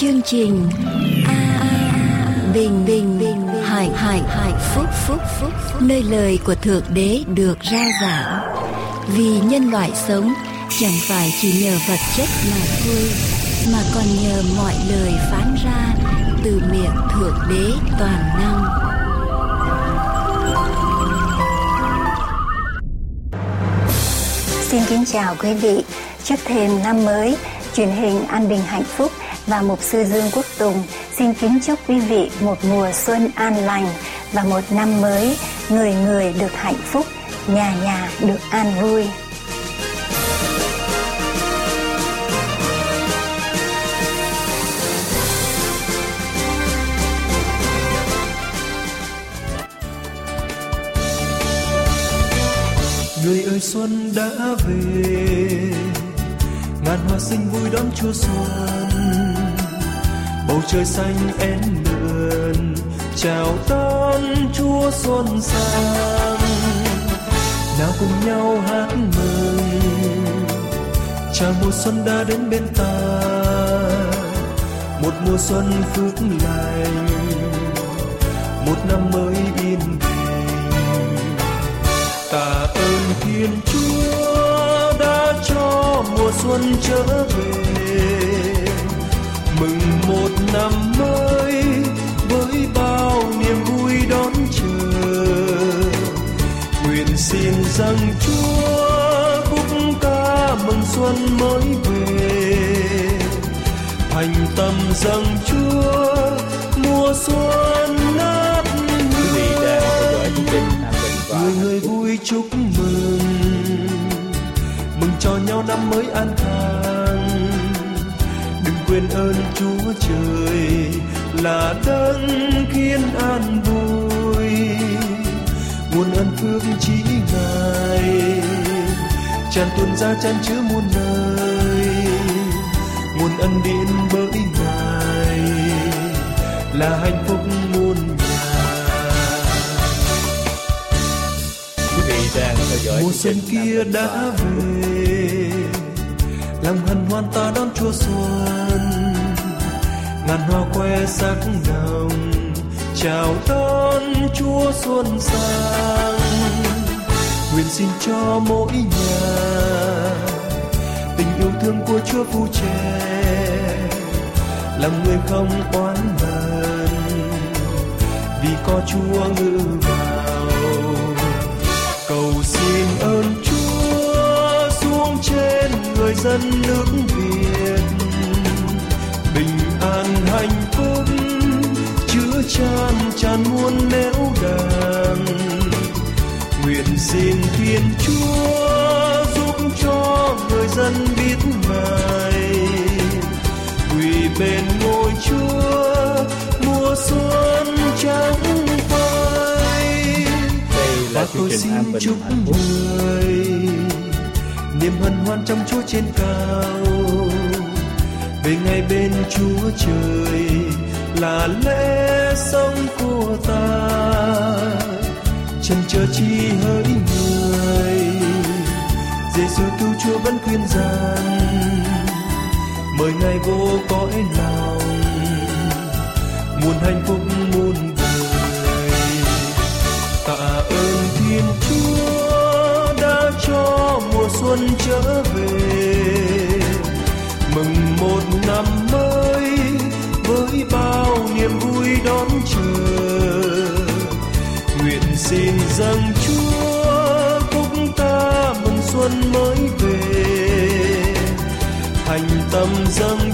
chương trình a bình bình bình hải hải hải phúc phúc phúc nơi lời của thượng đế được ra giảng. Vì nhân loại sống chẳng phải chỉ nhờ vật chất mà thôi mà còn nhờ mọi lời phán ra từ miệng thượng đế toàn năng. Xin kính chào quý vị. Trước thềm năm mới, truyền hình An Bình Hạnh Phúc và Mục sư Dương Quốc Tùng xin kính chúc quý vị một mùa xuân an lành và một năm mới người người được hạnh phúc, nhà nhà được an vui. người ơi xuân đã về ngàn hoa xinh vui đón chúa xuân bầu trời xanh én mượn, chào đón chúa xuân sang. Nào cùng nhau hát mừng, chào mùa xuân đã đến bên ta. Một mùa xuân phước lành, một năm mới yên bình. Tạ ơn thiên chúa đã cho mùa xuân trở về mừng một năm mới với bao niềm vui đón chờ. Nguyện xin rằng chúa khúc ca mừng xuân mới về. Thành tâm rằng chúa mùa xuân và người người vui chúc mừng. Mừng cho nhau năm mới an khang quên ơn chúa trời là đấng khiến an vui. Nguồn ơn phước chỉ ngài tràn tuôn ra chan chứa muôn nơi. Nguồn ân điển bởi ngài là hạnh phúc muôn nhà mùa xuân kia đã về lòng hân hoan ta đón chúa xuân. Ngàn hoa khoe sắc đồng, chào đón chúa xuân sang. Nguyện xin cho mỗi nhà tình yêu thương của chúa phù che lòng người không oán hận, vì có chúa ngự vào. Cầu xin ơn Chúa dân nước Việt. Bình an hạnh phúc chứa chan tràn muôn nẻo đàng. Nguyện xin Thiên Chúa giúp cho người dân biết ngài. Quỳ bên ngôi Chúa mùa xuân trắng phai. Và tôi xin chúc người niềm hân hoan trong Chúa trên cao. Về ngày bên Chúa trời là lẽ sống của ta. Chân chờ chi hỡi người Giêsu cứu Chúa vẫn khuyên rằng, mời ngài vô cõi lòng. Muôn hạnh phúc muôn xuân trở về. Mừng một năm mới với bao niềm vui đón chờ. Nguyện xin dâng chúa khúc ta mừng xuân mới về. Thành tâm dâng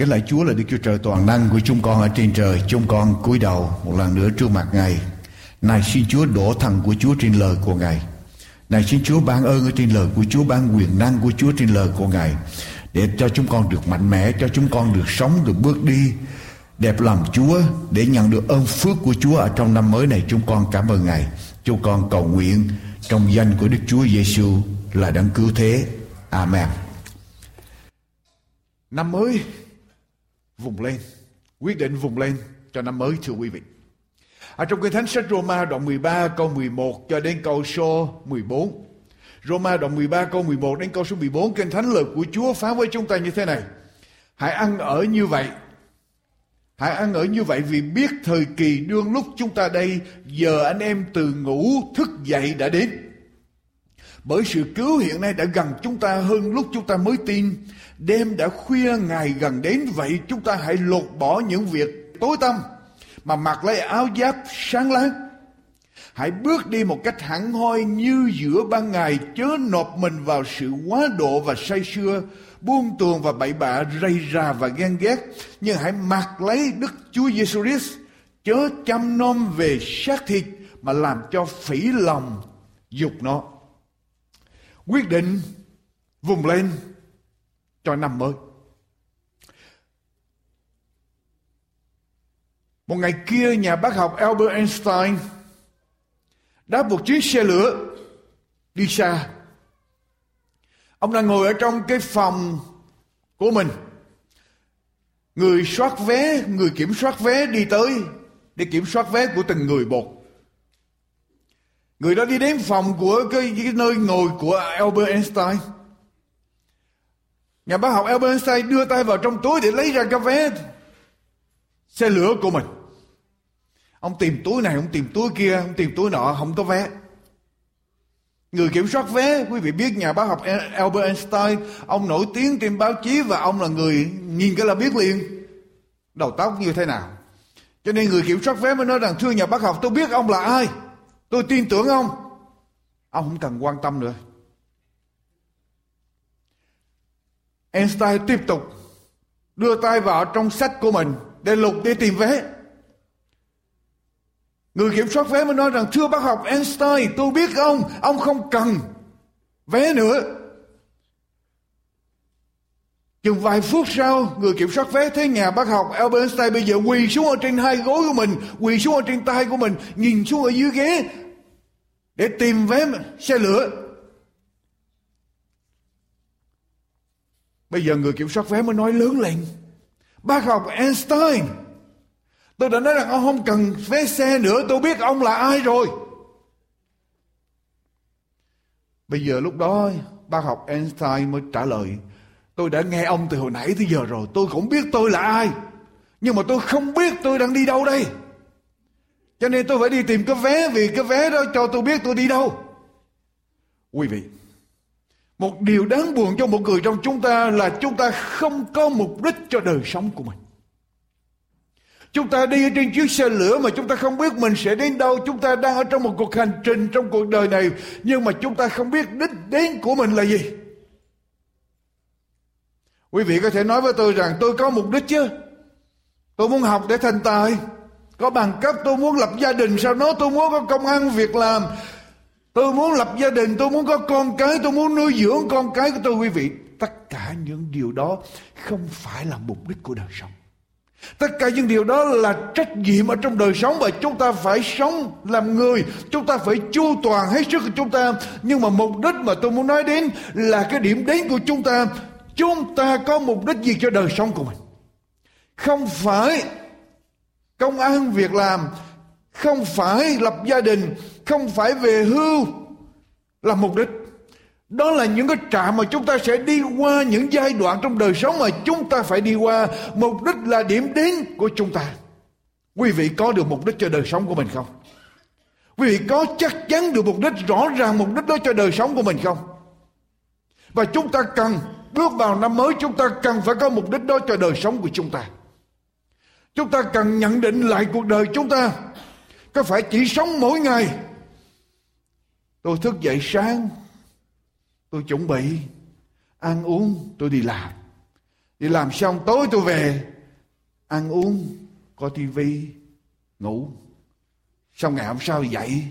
cái lạy Chúa là Đức Chúa Trời toàn năng của chúng con ở trên trời. Chúng con cúi đầu một lần nữa trước mặt Ngài. Này xin Chúa đổ thần của Chúa trên lời của Ngài. Này xin Chúa ban ơn ở trên lời của Chúa, ban quyền năng của Chúa trên lời của Ngài. Để cho chúng con được mạnh mẽ, cho chúng con được sống, được bước đi đẹp lòng Chúa để nhận được ơn phước của Chúa ở trong năm mới này chúng con cảm ơn Ngài. Chúng con cầu nguyện trong danh của Đức Chúa Giêsu là đấng cứu thế. Amen. Năm mới vùng lên, quyết định vùng lên cho năm mới thưa quý vị. Ở trong kinh thánh sách Roma đoạn 13 câu 11 cho đến câu số 14. Roma đoạn 13 câu 11 đến câu số 14 kinh thánh lời của Chúa phán với chúng ta như thế này. Hãy ăn ở như vậy Hãy ăn ở như vậy vì biết thời kỳ đương lúc chúng ta đây giờ anh em từ ngủ thức dậy đã đến. Bởi sự cứu hiện nay đã gần chúng ta hơn lúc chúng ta mới tin. Đêm đã khuya, ngày gần đến, vậy chúng ta hãy lột bỏ những việc tối tăm mà mặc lấy áo giáp sáng láng. Hãy bước đi một cách hẳn hoi như giữa ban ngày, chớ nộp mình vào sự quá độ và say sưa, buông tuồng và bậy bạ rầy rà và ghen ghét nhưng hãy mặc lấy Đức Chúa Giêsu Christ, chớ chăm nom về xác thịt mà làm cho phỉ lòng dục nó quyết định vùng lên cho năm mới một ngày kia nhà bác học Albert Einstein đã một chuyến xe lửa đi xa Ông đang ngồi ở trong cái phòng của mình. Người soát vé, người kiểm soát vé đi tới để kiểm soát vé của từng người một. Người đó đi đến phòng của cái, cái nơi ngồi của Albert Einstein. Nhà bác học Albert Einstein đưa tay vào trong túi để lấy ra cái vé xe lửa của mình. Ông tìm túi này, ông tìm túi kia, ông tìm túi nọ, không có vé. Người kiểm soát vé, quý vị biết nhà bác học Albert Einstein, ông nổi tiếng trên báo chí và ông là người nhìn cái là biết liền đầu tóc như thế nào. Cho nên người kiểm soát vé mới nói rằng thưa nhà bác học tôi biết ông là ai. Tôi tin tưởng ông. Ông không cần quan tâm nữa. Einstein tiếp tục đưa tay vào trong sách của mình để lục để tìm vé. Người kiểm soát vé mới nói rằng thưa bác học Einstein tôi biết ông, ông không cần vé nữa. Chừng vài phút sau, người kiểm soát vé thấy nhà bác học Albert Einstein bây giờ quỳ xuống ở trên hai gối của mình, quỳ xuống ở trên tay của mình, nhìn xuống ở dưới ghế để tìm vé xe lửa. Bây giờ người kiểm soát vé mới nói lớn lên. Bác học Einstein, Tôi đã nói rằng ông không cần vé xe nữa Tôi biết ông là ai rồi Bây giờ lúc đó bác học Einstein mới trả lời Tôi đã nghe ông từ hồi nãy tới giờ rồi Tôi cũng biết tôi là ai Nhưng mà tôi không biết tôi đang đi đâu đây Cho nên tôi phải đi tìm cái vé, Vì cái vé đó cho tôi biết tôi đi đâu Quý vị, Một điều đáng buồn cho một người trong chúng ta Là chúng ta không có mục đích cho đời sống của mình Chúng ta đi trên chiếc xe lửa mà chúng ta không biết mình sẽ đến đâu. Chúng ta đang ở trong một cuộc hành trình trong cuộc đời này. Nhưng mà chúng ta không biết đích đến của mình là gì. Quý vị có thể nói với tôi rằng tôi có mục đích chứ. Tôi muốn học để thành tài. Có bằng cấp tôi muốn lập gia đình sau đó tôi muốn có công ăn việc làm. Tôi muốn lập gia đình, tôi muốn có con cái, tôi muốn nuôi dưỡng con cái của tôi quý vị. Tất cả những điều đó không phải là mục đích của đời sống. Tất cả những điều đó là trách nhiệm ở trong đời sống và chúng ta phải sống làm người, chúng ta phải chu toàn hết sức của chúng ta. Nhưng mà mục đích mà tôi muốn nói đến là cái điểm đến của chúng ta. Chúng ta có mục đích gì cho đời sống của mình? Không phải công ăn việc làm, không phải lập gia đình, không phải về hưu là mục đích. Đó là những cái trạm mà chúng ta sẽ đi qua những giai đoạn trong đời sống mà chúng ta phải đi qua. Mục đích là điểm đến của chúng ta. Quý vị có được mục đích cho đời sống của mình không? Quý vị có chắc chắn được mục đích rõ ràng mục đích đó cho đời sống của mình không? Và chúng ta cần bước vào năm mới, chúng ta cần phải có mục đích đó cho đời sống của chúng ta. Chúng ta cần nhận định lại cuộc đời chúng ta. Có phải chỉ sống mỗi ngày. Tôi thức dậy sáng, Tôi chuẩn bị ăn uống, tôi đi làm. đi làm xong, tối tôi về, ăn uống, coi tivi ngủ xong ngày hôm sau dậy,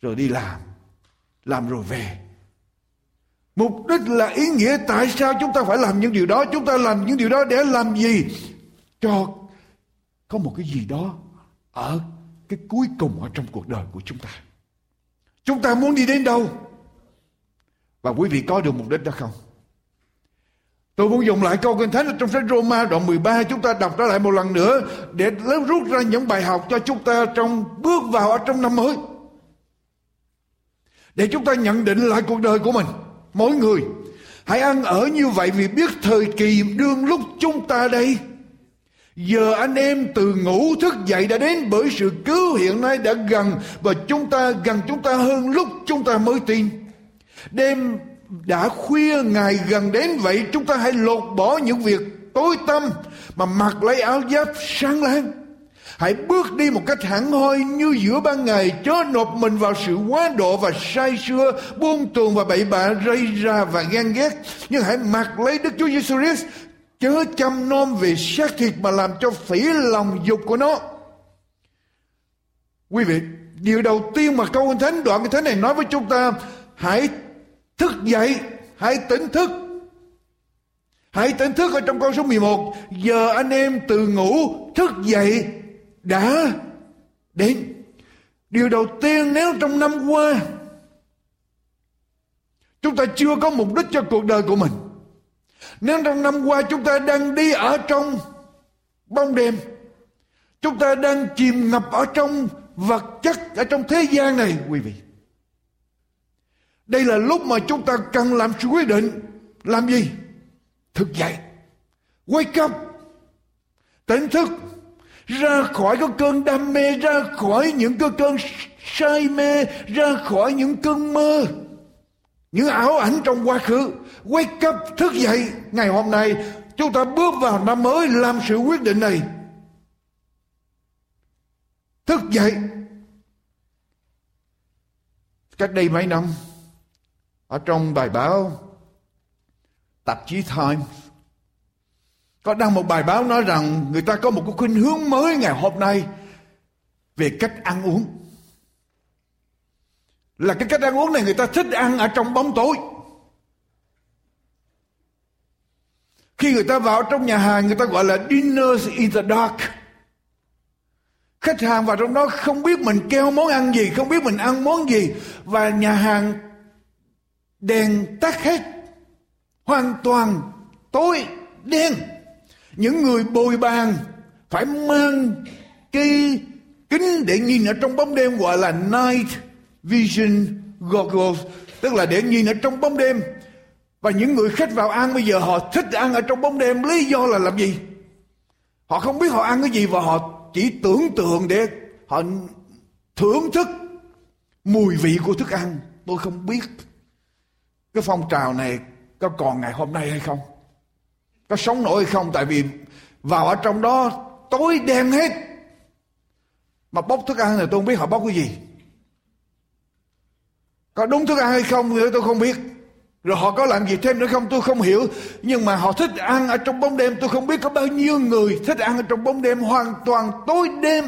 rồi đi làm làm rồi về mục đích là ý nghĩa tại sao chúng ta phải làm những điều đó? Chúng ta làm những điều đó để làm gì? Cho có một cái gì đó ở cái cuối cùng ở trong cuộc đời của chúng ta. Chúng ta muốn đi đến đâu? Và quý vị có được mục đích đó không? Tôi muốn dùng lại câu kinh thánh trong sách Roma đoạn 13 chúng ta đọc trở lại một lần nữa để rút ra những bài học cho chúng ta trong bước vào ở trong năm mới. Để chúng ta nhận định lại cuộc đời của mình, mỗi người. Hãy ăn ở như vậy vì biết thời kỳ đương lúc chúng ta đây. Giờ anh em từ ngủ thức dậy đã đến bởi sự cứu hiện nay đã gần và chúng ta, gần chúng ta hơn lúc chúng ta mới tin. Đêm đã khuya, ngày gần đến vậy, chúng ta hãy lột bỏ những việc tối tâm mà mặc lấy áo giáp sáng láng hãy bước đi một cách hẳn hoi như giữa ban ngày chớ nộp mình vào sự quá độ và sai sưa buông tuồng và bậy bạ rây ra và ghen ghét nhưng hãy mặc lấy đức chúa giêsu christ chớ chăm nom về xác thịt mà làm cho phỉ lòng dục của nó quý vị điều đầu tiên mà câu thánh đoạn kinh thánh này nói với chúng ta hãy Thức dậy, hãy tỉnh thức. Hãy tỉnh thức ở trong câu số 11. Giờ anh em từ ngủ thức dậy đã đến. Điều đầu tiên nếu trong năm qua chúng ta chưa có mục đích cho cuộc đời của mình. Nếu trong năm qua chúng ta đang đi ở trong bóng đêm, chúng ta đang chìm ngập ở trong vật chất ở trong thế gian này quý vị đây là lúc mà chúng ta cần làm sự quyết định. Làm gì? Thức dậy. Wake up. Tỉnh thức. Ra khỏi cái cơn đam mê, ra khỏi những cái cơn say mê, ra khỏi những cơn mơ. Những ảo ảnh trong quá khứ. Wake up, thức dậy. Ngày hôm nay chúng ta bước vào năm mới làm sự quyết định này. Thức dậy. Cách đây mấy năm ở trong bài báo tạp chí Times có đăng một bài báo nói rằng người ta có một cái khuynh hướng mới ngày hôm nay về cách ăn uống. Là cái cách ăn uống này người ta thích ăn ở trong bóng tối. Khi người ta vào trong nhà hàng, người ta gọi là dinners in the dark. Khách hàng vào trong đó không biết mình kêu món ăn gì, không biết mình ăn món gì. Và nhà hàng đèn tắt hết. Hoàn toàn tối đen những người bồi bàn phải mang cái kính để nhìn ở trong bóng đêm gọi là night vision goggles. Tức là để nhìn ở trong bóng đêm. Và những người khách vào ăn bây giờ họ thích ăn ở trong bóng đêm. Lý do là làm gì? Họ không biết họ ăn cái gì và họ chỉ tưởng tượng để họ thưởng thức mùi vị của thức ăn. Tôi không biết cái phong trào này có còn ngày hôm nay hay không có sống nổi không? Tại vì vào ở trong đó, tối đen hết. Mà bốc thức ăn thì tôi không biết họ bốc cái gì. Có đúng thức ăn hay không thì tôi không biết. Rồi họ có làm gì thêm nữa không, tôi không hiểu. Nhưng mà họ thích ăn ở trong bóng đêm, tôi không biết có bao nhiêu người thích ăn ở trong bóng đêm hoàn toàn tối đêm.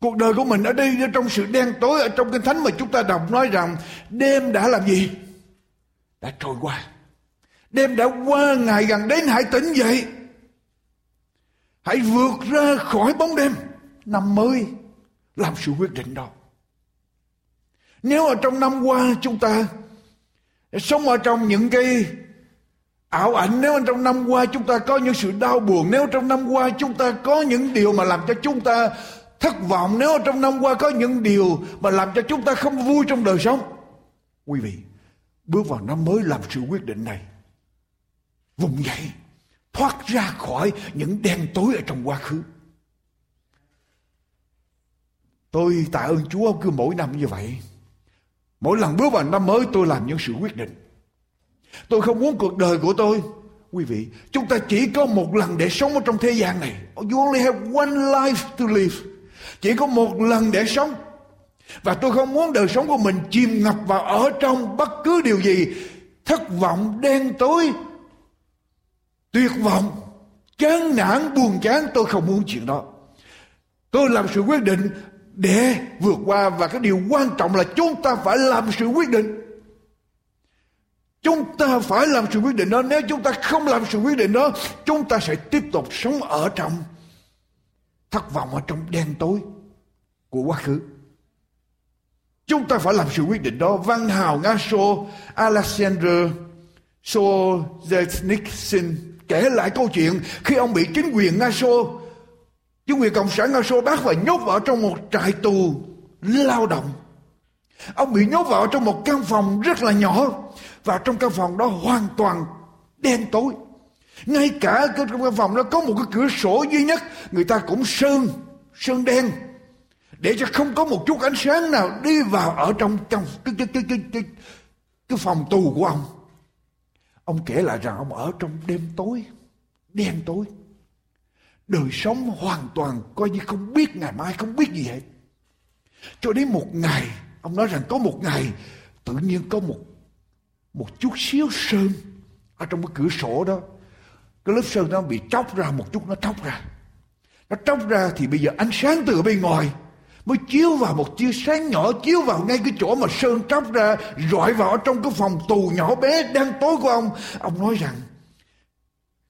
Cuộc đời của mình ở đây trong sự đen tối ở trong kinh thánh mà chúng ta đọc nói rằng đêm đã làm gì? Đã trôi qua. Đêm đã qua ngày gần đến hãy tỉnh dậy. Hãy vượt ra khỏi bóng đêm. Năm mới làm sự quyết định đó. Nếu ở trong năm qua chúng ta sống ở trong những cái ảo ảnh nếu trong năm qua chúng ta có những sự đau buồn nếu trong năm qua chúng ta có những điều mà làm cho chúng ta thất vọng nếu trong năm qua có những điều mà làm cho chúng ta không vui trong đời sống. Quý vị, bước vào năm mới làm sự quyết định này. Vùng dậy, thoát ra khỏi những đen tối ở trong quá khứ. Tôi tạ ơn Chúa cứ mỗi năm như vậy. Mỗi lần bước vào năm mới tôi làm những sự quyết định. Tôi không muốn cuộc đời của tôi Quý vị, chúng ta chỉ có một lần để sống ở trong thế gian này. You only have one life to live. Chỉ có một lần để sống. Và tôi không muốn đời sống của mình chìm ngập vào ở trong bất cứ điều gì. Thất vọng, đen tối, tuyệt vọng, chán nản, buồn chán, tôi không muốn chuyện đó. Tôi làm sự quyết định để vượt qua và cái điều quan trọng là chúng ta phải làm sự quyết định. Chúng ta phải làm sự quyết định đó. Nếu chúng ta không làm sự quyết định đó, chúng ta sẽ tiếp tục sống ở trong thất vọng, ở trong đen tối của quá khứ chúng ta phải làm sự quyết định đó văn hào nga sô alexander Solzhenitsyn kể lại câu chuyện khi ông bị chính quyền Nga Xô, chính quyền Cộng sản Nga Xô bắt và nhốt vào trong một trại tù lao động. Ông bị nhốt vào trong một căn phòng rất là nhỏ và trong căn phòng đó hoàn toàn đen tối. Ngay cả trong căn phòng đó có một cái cửa sổ duy nhất người ta cũng sơn, sơn đen để cho không có một chút ánh sáng nào đi vào ở trong trong cái cái cái cái cái, cái phòng tù của ông. Ông kể lại rằng ông ở trong đêm tối, đen tối. Đời sống hoàn toàn coi như không biết ngày mai, không biết gì hết. Cho đến một ngày, ông nói rằng có một ngày tự nhiên có một một chút xíu sơn ở trong cái cửa sổ đó. Cái lớp sơn nó bị tróc ra một chút nó tróc ra. Nó tróc ra thì bây giờ ánh sáng từ bên ngoài mới chiếu vào một tia sáng nhỏ, chiếu vào ngay cái chỗ mà sơn tróc ra, rọi vào trong cái phòng tù nhỏ bé đang tối của ông. Ông nói rằng,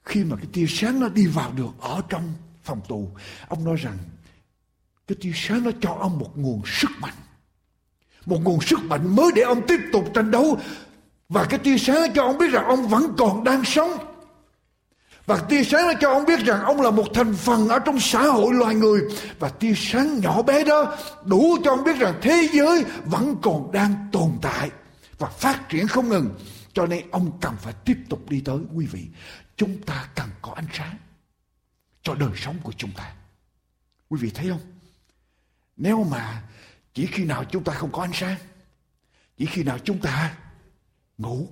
khi mà cái tia sáng nó đi vào được ở trong phòng tù, ông nói rằng, cái tia sáng nó cho ông một nguồn sức mạnh. Một nguồn sức mạnh mới để ông tiếp tục tranh đấu. Và cái tia sáng cho ông biết rằng ông vẫn còn đang sống và tia sáng đã cho ông biết rằng ông là một thành phần ở trong xã hội loài người. Và tia sáng nhỏ bé đó đủ cho ông biết rằng thế giới vẫn còn đang tồn tại và phát triển không ngừng. Cho nên ông cần phải tiếp tục đi tới quý vị. Chúng ta cần có ánh sáng cho đời sống của chúng ta. Quý vị thấy không? Nếu mà chỉ khi nào chúng ta không có ánh sáng, chỉ khi nào chúng ta ngủ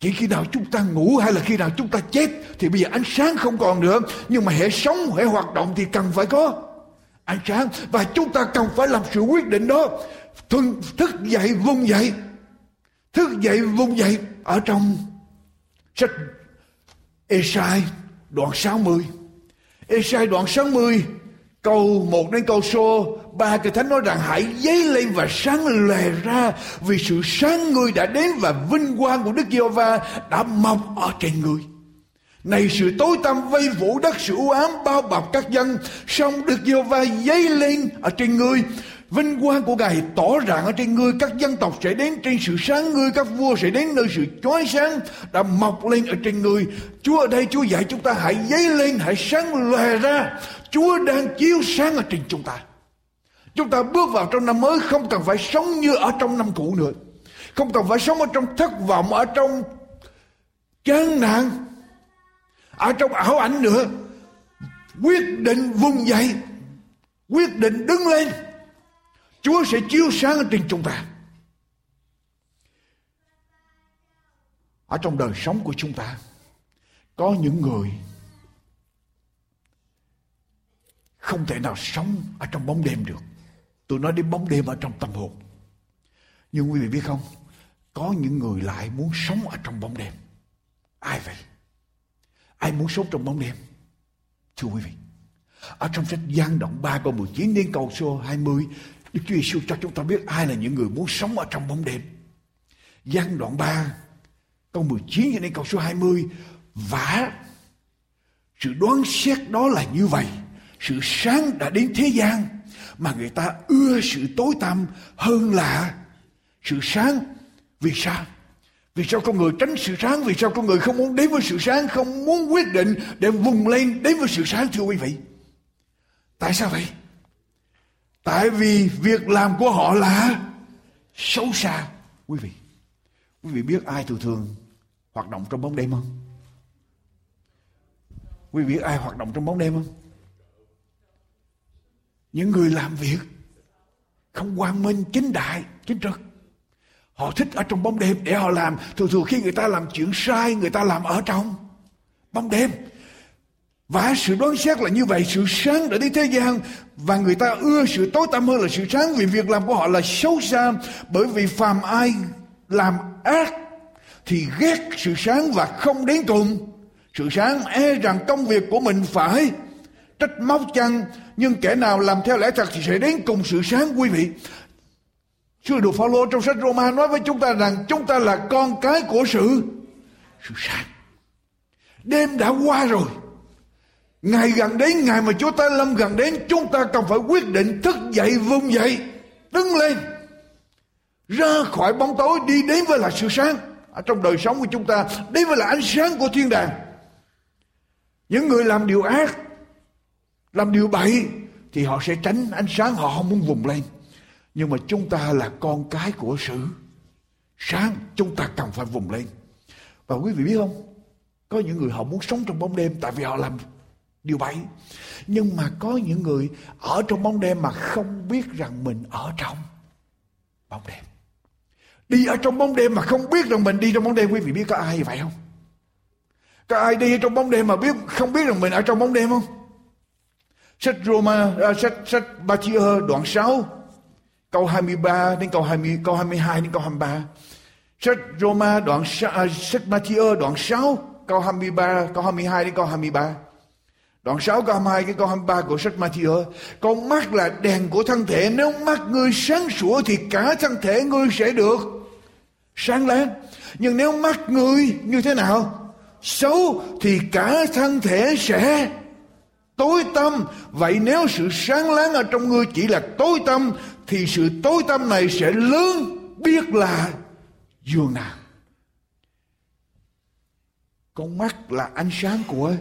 chỉ khi nào chúng ta ngủ hay là khi nào chúng ta chết thì bây giờ ánh sáng không còn nữa. Nhưng mà hệ sống, hệ hoạt động thì cần phải có ánh sáng. Và chúng ta cần phải làm sự quyết định đó. Thuần, thức dậy vùng dậy. Thức dậy vùng dậy. Ở trong sách Esai đoạn 60. Esai đoạn 60 câu 1 đến câu số ba cái thánh nói rằng hãy dấy lên và sáng lè ra vì sự sáng ngươi đã đến và vinh quang của Đức Giê-hô-va đã mọc ở trên ngươi. Này sự tối tăm vây phủ đất sự u ám bao bọc các dân, song Đức Giê-hô-va dấy lên ở trên ngươi Vinh quang của Ngài tỏ rạng ở trên ngươi, các dân tộc sẽ đến trên sự sáng ngươi, các vua sẽ đến nơi sự chói sáng đã mọc lên ở trên ngươi. Chúa ở đây Chúa dạy chúng ta hãy dấy lên, hãy sáng lòe ra. Chúa đang chiếu sáng ở trên chúng ta. Chúng ta bước vào trong năm mới không cần phải sống như ở trong năm cũ nữa. Không cần phải sống ở trong thất vọng, ở trong chán nạn, ở trong ảo ảnh nữa. Quyết định vùng dậy, quyết định đứng lên Chúa sẽ chiếu sáng ở trên chúng ta. Ở trong đời sống của chúng ta có những người không thể nào sống ở trong bóng đêm được. Tôi nói đến bóng đêm ở trong tâm hồn. Nhưng quý vị biết không, có những người lại muốn sống ở trong bóng đêm. Ai vậy? Ai muốn sống trong bóng đêm? Thưa quý vị, ở trong sách gian động 3 câu 19 đến câu số 20 Đức Chúa Giêsu cho chúng ta biết ai là những người muốn sống ở trong bóng đêm. Giăng đoạn 3 câu 19 cho đến câu số 20 vả sự đoán xét đó là như vậy. Sự sáng đã đến thế gian mà người ta ưa sự tối tăm hơn là sự sáng. Vì sao? Vì sao con người tránh sự sáng? Vì sao con người không muốn đến với sự sáng? Không muốn quyết định để vùng lên đến với sự sáng, thưa quý vị? Tại sao vậy? Tại vì việc làm của họ là xấu xa. Quý vị, quý vị biết ai thường thường hoạt động trong bóng đêm không? Quý vị biết ai hoạt động trong bóng đêm không? Những người làm việc không quang minh chính đại, chính trực. Họ thích ở trong bóng đêm để họ làm. Thường thường khi người ta làm chuyện sai, người ta làm ở trong bóng đêm. Và sự đoán xét là như vậy, sự sáng đã đi thế gian. Và người ta ưa sự tối tăm hơn là sự sáng vì việc làm của họ là xấu xa. Bởi vì phàm ai làm ác thì ghét sự sáng và không đến cùng. Sự sáng e rằng công việc của mình phải trách móc chăng? Nhưng kẻ nào làm theo lẽ thật thì sẽ đến cùng sự sáng quý vị. Sư đồ Phaolô trong sách Roma nói với chúng ta rằng chúng ta là con cái của sự sự sáng. Đêm đã qua rồi. Ngày gần đến, ngày mà Chúa ta lâm gần đến, chúng ta cần phải quyết định thức dậy, vùng dậy, đứng lên. Ra khỏi bóng tối đi đến với là sự sáng. Ở trong đời sống của chúng ta, đến với là ánh sáng của thiên đàng. Những người làm điều ác, làm điều bậy, thì họ sẽ tránh ánh sáng, họ không muốn vùng lên. Nhưng mà chúng ta là con cái của sự sáng, chúng ta cần phải vùng lên. Và quý vị biết không? Có những người họ muốn sống trong bóng đêm tại vì họ làm điều 7 Nhưng mà có những người ở trong bóng đêm mà không biết rằng mình ở trong bóng đêm. Đi ở trong bóng đêm mà không biết rằng mình đi trong bóng đêm. Quý vị biết có ai vậy không? Có ai đi trong bóng đêm mà biết không biết rằng mình ở trong bóng đêm không? Sách Roma, uh, sách sách Matthew đoạn 6 câu 23 đến câu 20 câu 22 đến câu 23. Sách Roma đoạn uh, sách Matthew đoạn 6 câu 23 câu 22 đến câu 23. Đoạn 6 câu 22 cái câu 23 của sách Matthew Con mắt là đèn của thân thể, Nếu mắt ngươi sáng sủa Thì cả thân thể ngươi sẽ được Sáng láng. Nhưng nếu mắt ngươi như thế nào Xấu Thì cả thân thể sẽ Tối tâm Vậy nếu sự sáng láng ở trong ngươi Chỉ là tối tâm Thì sự tối tâm này sẽ lớn Biết là dường nào. Con mắt là ánh sáng của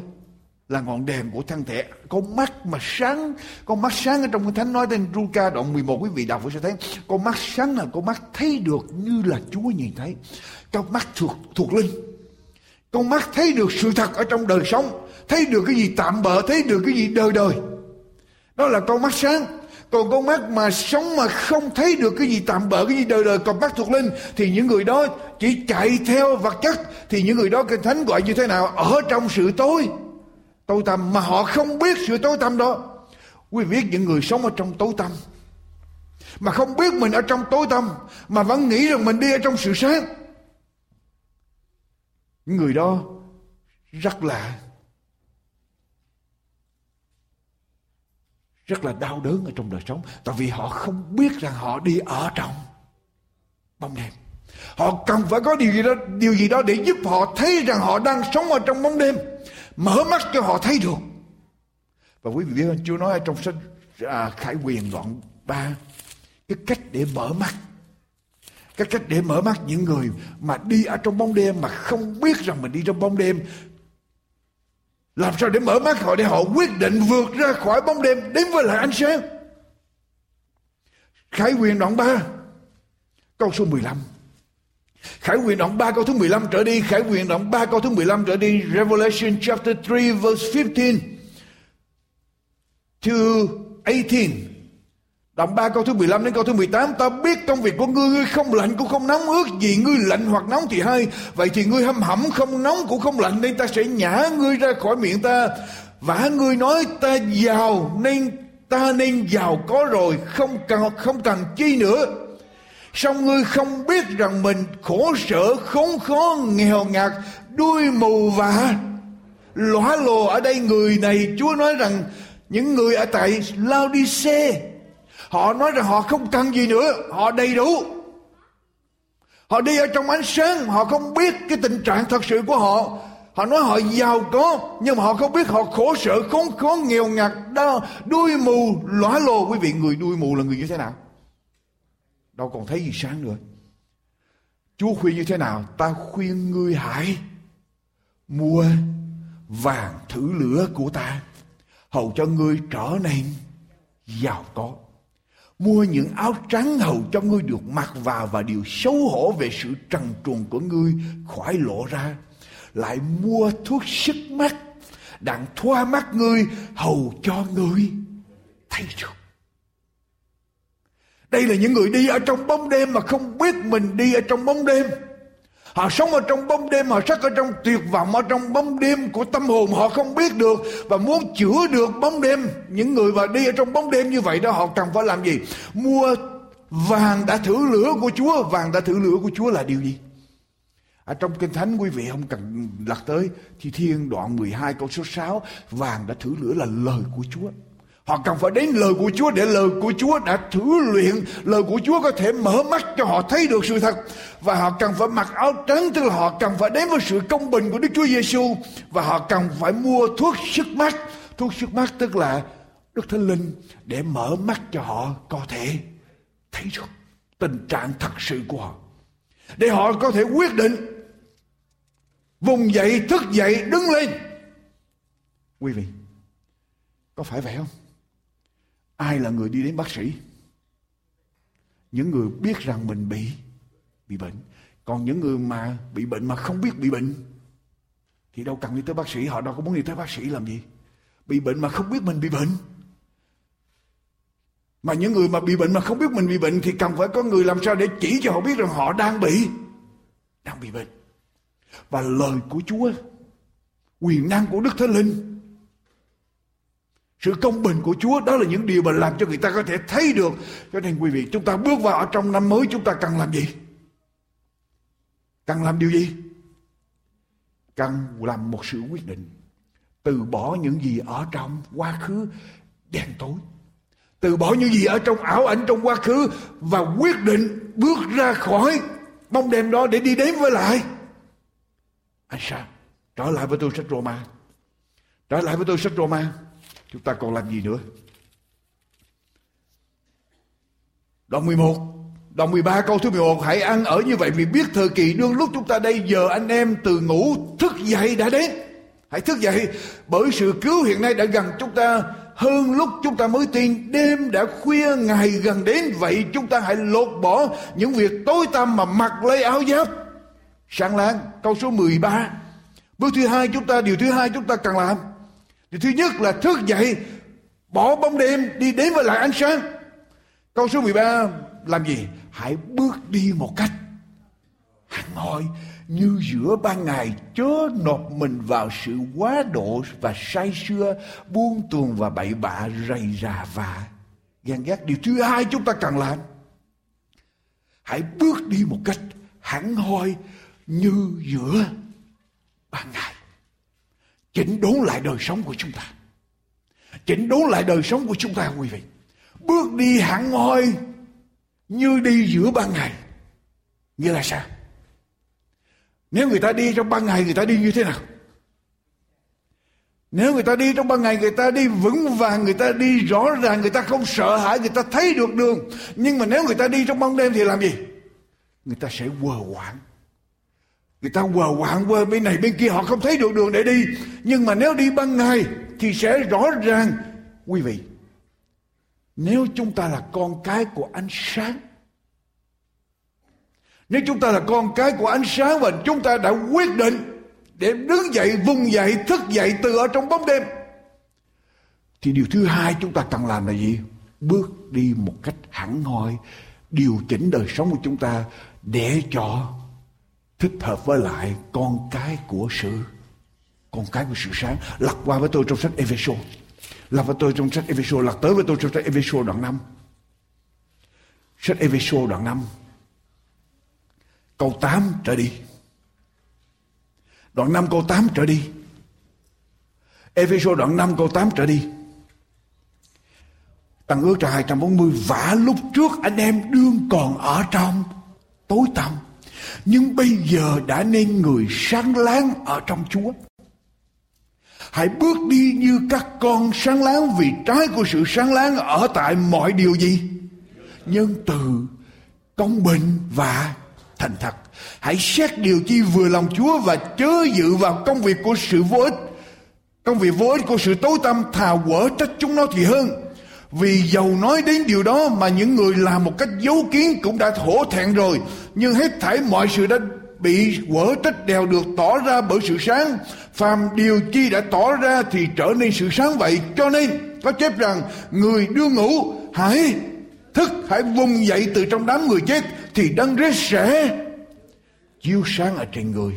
là ngọn đèn của thân thể. Con mắt mà sáng con mắt sáng ở trong kinh thánh nói tên Luca đoạn 11 quý vị đọc sẽ thấy. Con mắt sáng là con mắt thấy được như là Chúa nhìn thấy. Con mắt thuộc thuộc linh. Con mắt thấy được sự thật ở trong đời sống, thấy được cái gì tạm bợ, thấy được cái gì đời đời. Đó là con mắt sáng. Còn con mắt mà sống mà không thấy được cái gì tạm bợ, cái gì đời đời còn mắt thuộc linh, thì những người đó chỉ chạy theo vật chất, thì những người đó kinh thánh gọi như thế nào? Ở trong sự tối tối tăm, mà họ không biết sự tối tăm đó. Quý vị biết những người sống ở trong tối tăm. Mà không biết mình ở trong tối tăm, mà vẫn nghĩ rằng mình đi ở trong sự sáng. Những người đó rất là rất là đau đớn ở trong đời sống. Tại vì họ không biết rằng họ đi ở trong bóng đêm. Họ cần phải có điều gì đó, điều gì đó để giúp họ thấy rằng họ đang sống ở trong bóng đêm mở mắt cho họ thấy được. Và quý vị biết không Chúa nói trong sách à, Khải Quyền đoạn 3 cái cách để mở mắt. Cái cách để mở mắt những người mà đi ở trong bóng đêm mà không biết rằng mình đi trong bóng đêm. Làm sao để mở mắt họ để họ quyết định vượt ra khỏi bóng đêm đến với lại ánh sáng? Khải quyền đoạn 3 câu số 15 Khải quyền đoạn 3 câu thứ 15 trở đi, Khải quyền đoạn 3 câu thứ 15 trở đi, Revelation chapter 3 verse 15 to 18. Đoạn 3 câu thứ 15 đến câu thứ 18 Ta biết công việc của ngươi Ngươi không lạnh cũng không nóng. Ước gì ngươi lạnh hoặc nóng thì hay. Vậy thì ngươi hâm hẩm không nóng cũng không lạnh Nên ta sẽ nhả ngươi ra khỏi miệng ta. Và ngươi nói ta giàu Nên ta nên giàu có rồi Không cần không cần chi nữa. Xong ngươi không biết rằng mình khổ sở, khốn khó, nghèo ngặt, đuôi mù và lõa lồ ở đây? Người này Chúa nói rằng những người ở tại Laodice họ nói rằng họ không cần gì nữa họ đầy đủ. Họ đi ở trong ánh sáng họ không biết cái tình trạng thật sự của họ. Họ nói họ giàu có nhưng mà họ không biết họ khổ sở khốn khó nghèo ngặt đau đuôi mù lõa lồ. Quý vị người đuôi mù là người như thế nào? Đâu còn thấy gì sáng nữa. Chúa khuyên như thế nào, ta khuyên ngươi hãy mua vàng thử lửa của ta, hầu cho ngươi trở nên giàu có. Mua những áo trắng hầu cho ngươi được mặc vào và điều xấu hổ về sự trần truồng của ngươi khỏi lộ ra. Lại mua thuốc sức mắt, đặng thoa mắt ngươi hầu cho ngươi thấy được đây là những người đi ở trong bóng đêm mà không biết mình đi ở trong bóng đêm. Họ sống ở trong bóng đêm, họ sắc ở trong tuyệt vọng, ở trong bóng đêm của tâm hồn họ không biết được và muốn chữa được bóng đêm. Những người mà đi ở trong bóng đêm như vậy đó họ cần phải làm gì? Mua vàng đã thử lửa của Chúa. Vàng đã thử lửa của Chúa là điều gì? Ở trong Kinh Thánh quý vị không cần lật tới Thi Thiên đoạn 12 câu số 6 Vàng đã thử lửa là lời của Chúa Họ cần phải đến lời của Chúa để lời của Chúa đã thử luyện. Lời của Chúa có thể mở mắt cho họ thấy được sự thật. Và họ cần phải mặc áo trắng tức là họ cần phải đến với sự công bình của Đức Chúa Giêsu Và họ cần phải mua thuốc sức mắt. Thuốc sức mắt tức là Đức Thánh Linh để mở mắt cho họ có thể thấy được tình trạng thật sự của họ. Để họ có thể quyết định vùng dậy, thức dậy, đứng lên. Quý vị, có phải vậy không? Ai là người đi đến bác sĩ? Những người biết rằng mình bị bị bệnh. Còn những người mà bị bệnh mà không biết bị bệnh, thì đâu cần đi tới bác sĩ. Họ đâu có muốn đi tới bác sĩ làm gì. Bị bệnh mà không biết mình bị bệnh. Mà những người mà bị bệnh mà không biết mình bị bệnh, thì cần phải có người làm sao để chỉ cho họ biết rằng họ đang bị đang bị bệnh. Và lời của Chúa, quyền năng của Đức Thánh Linh sự công bình của Chúa, đó là những điều mà làm cho người ta có thể thấy được. Cho nên quý vị, chúng ta bước vào ở trong năm mới, chúng ta cần làm gì? Cần làm điều gì? Cần làm một sự quyết định. Từ bỏ những gì ở trong quá khứ, đen tối. Từ bỏ những gì ở trong ảo ảnh trong quá khứ và quyết định bước ra khỏi bóng đêm đó để đi đến với lại. Anh sao? Trở lại với tôi sách Roma. Trở lại với tôi sách Roma. Chúng ta còn làm gì nữa? Đoạn 11 Đoạn 13 câu thứ 11 Hãy ăn ở như vậy vì biết thời kỳ đương lúc chúng ta đây, Giờ anh em từ ngủ thức dậy đã đến. Hãy thức dậy, Bởi sự cứu hiện nay đã gần chúng ta Hơn lúc chúng ta mới tin. Đêm đã khuya, ngày gần đến, Vậy chúng ta hãy lột bỏ Những việc tối tăm mà mặc lấy áo giáp. Sáng láng, câu số 13 Bước thứ hai chúng ta, Điều thứ hai chúng ta cần làm thì thứ nhất là thức dậy, bỏ bóng đêm, đi đến với lại ánh sáng. Câu số 13 làm gì? Hãy bước đi một cách hẳn hoi như giữa ban ngày chớ nộp mình vào sự quá độ và say sưa buông tuồng và bậy bạ rầy rà và ghen ghét điều thứ hai chúng ta cần làm hãy bước đi một cách hẳn hoi như giữa ban ngày chỉnh đốn lại đời sống của chúng ta. Chỉnh đốn lại đời sống của chúng ta, quý vị. Bước đi hẳn hoi như đi giữa ban ngày. Nghĩa là sao? Nếu người ta đi trong ban ngày, người ta đi như thế nào? Nếu người ta đi trong ban ngày, người ta đi vững vàng, Người ta đi rõ ràng, Người ta không sợ hãi, Người ta thấy được đường. Nhưng mà nếu người ta đi trong ban đêm thì làm gì? Người ta sẽ quờ quạng Người ta quờ quạng qua bên này bên kia họ không thấy được đường để đi. Nhưng mà nếu đi ban ngày thì sẽ rõ ràng. Quý vị, nếu chúng ta là con cái của ánh sáng. Nếu chúng ta là con cái của ánh sáng và chúng ta đã quyết định để đứng dậy, vùng dậy, thức dậy từ ở trong bóng đêm. Thì điều thứ hai chúng ta cần làm là gì? Bước đi một cách hẳn hoi, điều chỉnh đời sống của chúng ta để cho thích hợp với lại con cái của sự con cái của sự sáng. Lật qua với tôi trong sách Ephesos lật với tôi trong sách Ephesos lật tới với tôi trong sách Ephesos đoạn 5 sách Ephesos đoạn 5 câu 8 trở đi. Đoạn 5 câu 8 trở đi. Ephesos đoạn 5 câu 8 trở đi. Tăng ước ra 240 Vả lúc trước anh em đương còn ở trong tối tăm nhưng bây giờ đã nên người sáng láng ở trong Chúa. Hãy bước đi như các con sáng láng vì trái của sự sáng láng ở tại mọi điều gì? Nhân từ, công bình và thành thật. Hãy xét điều chi vừa lòng Chúa và chớ dự vào công việc của sự vô ích. Công việc vô ích của sự tối tâm thà quở trách chúng nó thì hơn. Vì giàu nói đến điều đó mà những người làm một cách dấu kiến cũng đã thổ thẹn rồi. Nhưng hết thảy mọi sự đã bị quở trách đều được tỏ ra bởi sự sáng. Phàm điều chi đã tỏ ra thì trở nên sự sáng vậy. Cho nên, có chép rằng, người đưa ngủ hãy thức, hãy vùng dậy từ trong đám người chết, thì đấng rết sẽ chiếu sáng ở trên người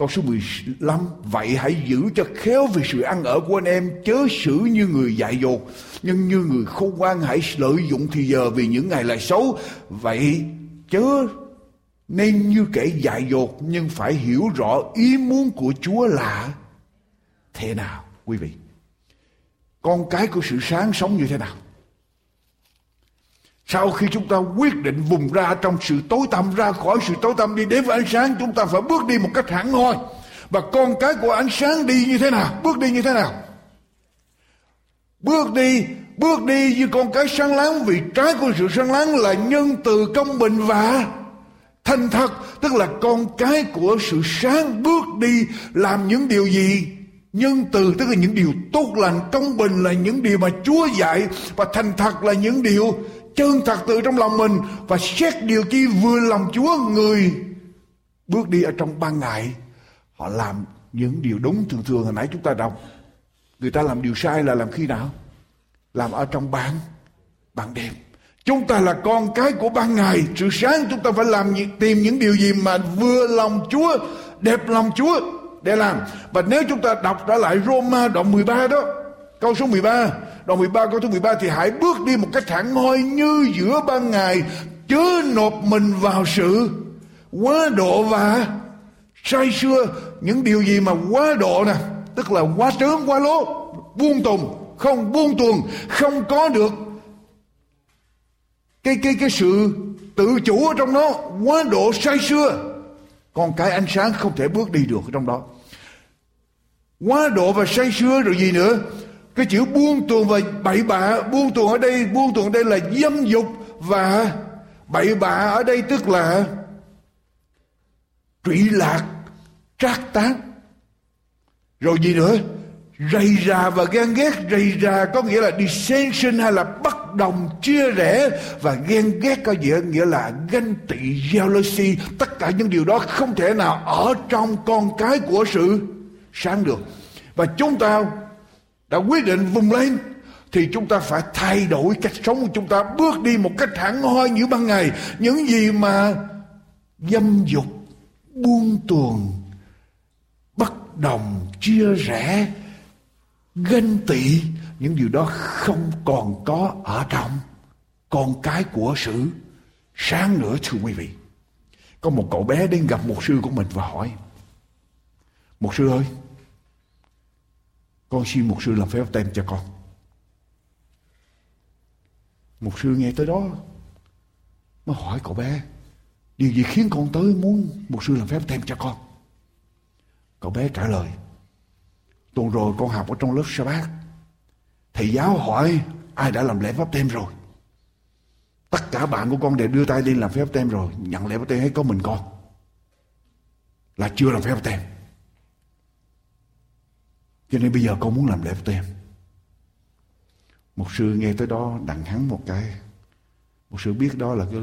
Câu số 15 Vậy hãy giữ cho khéo về sự ăn ở của anh em, Chớ xử như người dại dột. Nhưng như người khôn ngoan hãy lợi dụng thì giờ Vì những ngày lại xấu. Vậy chớ nên như kẻ dại dột, nhưng phải hiểu rõ ý muốn của Chúa là thế nào. Quý vị, con cái của sự sáng sống như thế nào? Sau khi chúng ta quyết định vùng ra trong sự tối tăm, ra khỏi sự tối tăm đi, đến với ánh sáng, chúng ta phải bước đi một cách hẳn hoi. Và con cái của ánh sáng đi như thế nào? Bước đi như thế nào? Bước đi bước đi như con cái sáng láng, vì trái của sự sáng láng là nhân từ công bình và thành thật, tức là con cái của sự sáng bước đi làm những điều gì? Nhân từ, tức là những điều tốt lành, công bình là những điều mà chúa dạy, và thành thật là những điều chân thật từ trong lòng mình và xét điều chi vừa lòng chúa người. Bước đi ở trong ban ngày, họ làm những điều đúng thường thường hồi nãy chúng ta đọc. Người ta làm điều sai là làm khi nào? Làm ở trong ban ban đêm. Chúng ta là con cái của ban ngày. Sự sáng chúng ta phải làm tìm những điều gì mà vừa lòng chúa, đẹp lòng chúa để làm. Và nếu chúng ta đọc trở lại Roma đoạn 13 đó, câu số 13 đoạn 13 câu thứ 13 thì hãy bước đi một cách thẳng hoi như giữa ban ngày, chớ nộp mình vào sự quá độ và say xưa những điều gì mà quá độ nè, tức là quá trớn, quá lố buông tùng không buông tuồng, không có được cái cái cái sự tự chủ ở trong nó, quá độ say xưa còn cái ánh sáng không thể bước đi được trong đó. Quá độ và say xưa rồi gì nữa? Cái chữ buông tuồng và bậy bạ buông tuồng ở đây, buông tuồng ở đây là dâm dục và bậy bạ ở đây tức là trụy lạc, trác tán. Rồi gì nữa? Rầy rà và ghen ghét. Rầy rà có nghĩa là dissension hay là bất đồng, chia rẽ. Và ghen ghét có nghĩa nghĩa là ganh tị, jealousy. Tất cả những điều đó không thể nào ở trong con cái của sự sáng được. Và chúng ta đã quyết định vùng lên, thì chúng ta phải thay đổi cách sống của chúng ta, bước đi một cách thẳng hoi như ban ngày. Những gì mà dâm dục, buông tuồng, bất đồng, chia rẽ, ganh tị, những điều đó không còn có ở trong con cái của sự sáng nữa thưa quý vị. Có một cậu bé đến gặp một sư của mình và hỏi một sư ơi con xin một sư làm phép tem cho con. Một sư nghe tới đó, mới hỏi cậu bé, điều gì khiến con tới muốn một sư làm phép tem cho con? Cậu bé trả lời, tuần rồi con học ở trong lớp sa bát. Thầy giáo hỏi ai đã làm lễ pháp tem rồi. Tất cả bạn của con đều đưa tay đi làm phép tem rồi, nhận lễ pháp tem hay có mình con. Là chưa làm phép tem cho nên bây giờ con muốn làm lễ pháp tem một sư nghe tới đó đặng hắn một cái. Một sư biết đó là cái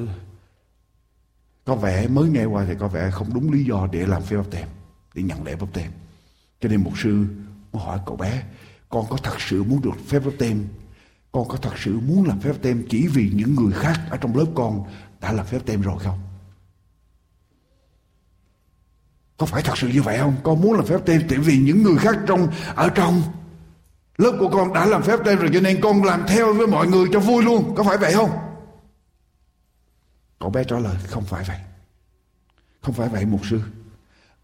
có vẻ mới nghe qua thì có vẻ không đúng lý do để làm phép tem để nhận lễ bắp tem cho nên một sư mới hỏi cậu bé, con có thật sự muốn được phép bắp tem con có thật sự muốn làm phép tem chỉ vì những người khác ở trong lớp con đã làm phép tem rồi không? Có phải thật sự như vậy không con muốn làm phép tem tại vì những người khác trong, ở trong lớp của con đã làm phép tem rồi, cho nên con làm theo với mọi người cho vui luôn có phải vậy không cậu bé trả lời, không phải vậy không phải vậy, mục sư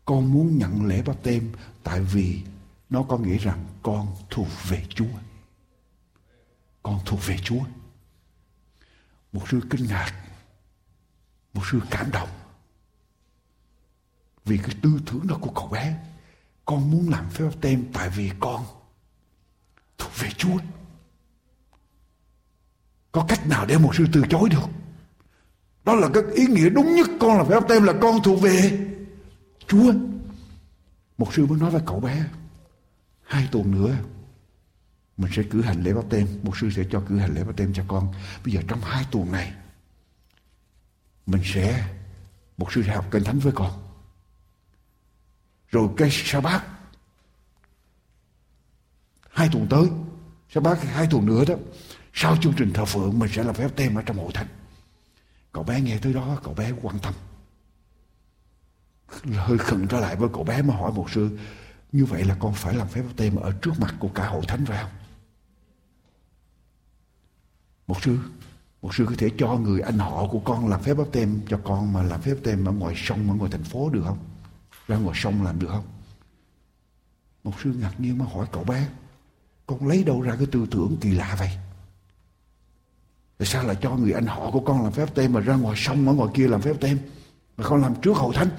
con muốn nhận lễ bắp tem tại vì nó có nghĩa rằng con thuộc về Chúa. Con thuộc về Chúa. Một sư kinh ngạc. Một sư cảm động. Vì cái tư tưởng đó của cậu bé. Con muốn làm phép báp tem tại vì con thuộc về Chúa. Có cách nào để một sư từ chối được? Đó là cái ý nghĩa đúng nhất con là phép báp tem là con thuộc về Chúa. Một sư mới nói với cậu bé, hai tuần nữa mình sẽ cử hành lễ báp tem một sư sẽ cho cử hành lễ báp tem cho con bây giờ trong hai tuần này, mình sẽ, một sư sẽ học kinh thánh với con rồi cái sa bát. Hai tuần tới sa bát hai tuần nữa đó sau chương trình thờ phượng mình sẽ làm phép tem ở trong hội thánh. Cậu bé nghe tới đó cậu bé quan tâm. Hơi khẩn trở lại với cậu bé mà hỏi một sư như vậy là con phải làm phép báp tem ở trước mặt của cả hội thánh phải không? Một sư, một sư có thể cho người anh họ của con làm phép báp tem cho con mà làm phép báp tem ở ngoài sông ở ngoài thành phố được không? Ra ngoài sông làm được không? Một sư ngạc nhiên mà hỏi cậu bé, con lấy đâu ra cái tư tưởng kỳ lạ vậy? Tại sao lại cho người anh họ của con làm phép tem mà ra ngoài sông, ở ngoài kia làm phép tem, mà con làm trước hậu thánh?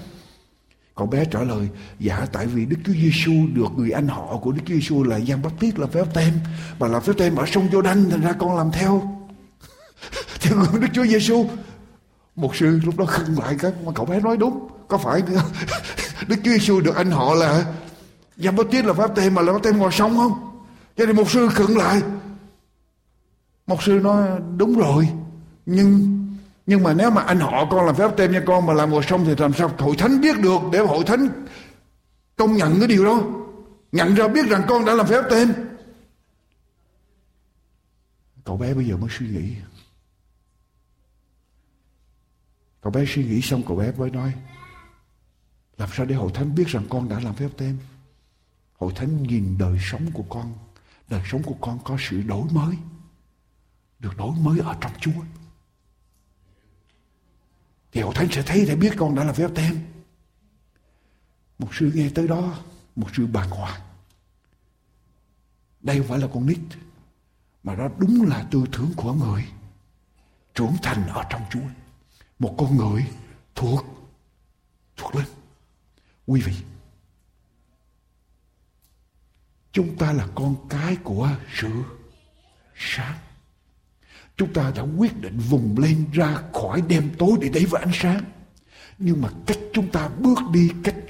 Cậu bé trả lời dạ tại vì Đức Chúa Giêsu được người anh họ của Đức Chúa Giêsu là giang bắp tiết làm phép tem, mà làm phép tem ở sông Giô Đanh thành ra con làm theo. Theo gương Đức Chúa Giêsu một sư lúc đó khưng lại cái mà cậu bé nói đúng, có phải Đức Chúa Giêsu được anh họ là Giăng Báp Tít là phép tem mà là phép tem ngồi sông không? Cho nên một sư khựng lại. Một sư nói, đúng rồi, nhưng nhưng mà nếu mà anh họ con làm phép tem cho con, mà làm ngồi sông thì làm sao hội thánh biết được để hội thánh công nhận cái điều đó? Nhận ra biết rằng con đã làm phép tem cậu bé bây giờ mới suy nghĩ. Cậu bé suy nghĩ xong, cậu bé mới nói làm sao để hội thánh biết rằng con đã làm phép tem? Hội thánh nhìn đời sống của con. Đời sống của con có sự đổi mới. Được đổi mới ở trong chúa. Thì hội thánh sẽ thấy để biết con đã làm phép tem. Một sư nghe tới đó, một sư bàng hoàng. Đây không phải là con nít, mà đó đúng là tư tưởng của người trưởng thành ở trong Chúa. Một con người thuộc thuộc lên quý vị, chúng ta là con cái của sự sáng. Chúng ta đã quyết định vùng lên ra khỏi đêm tối để đẩy vào ánh sáng. Nhưng mà cách chúng ta bước đi, cách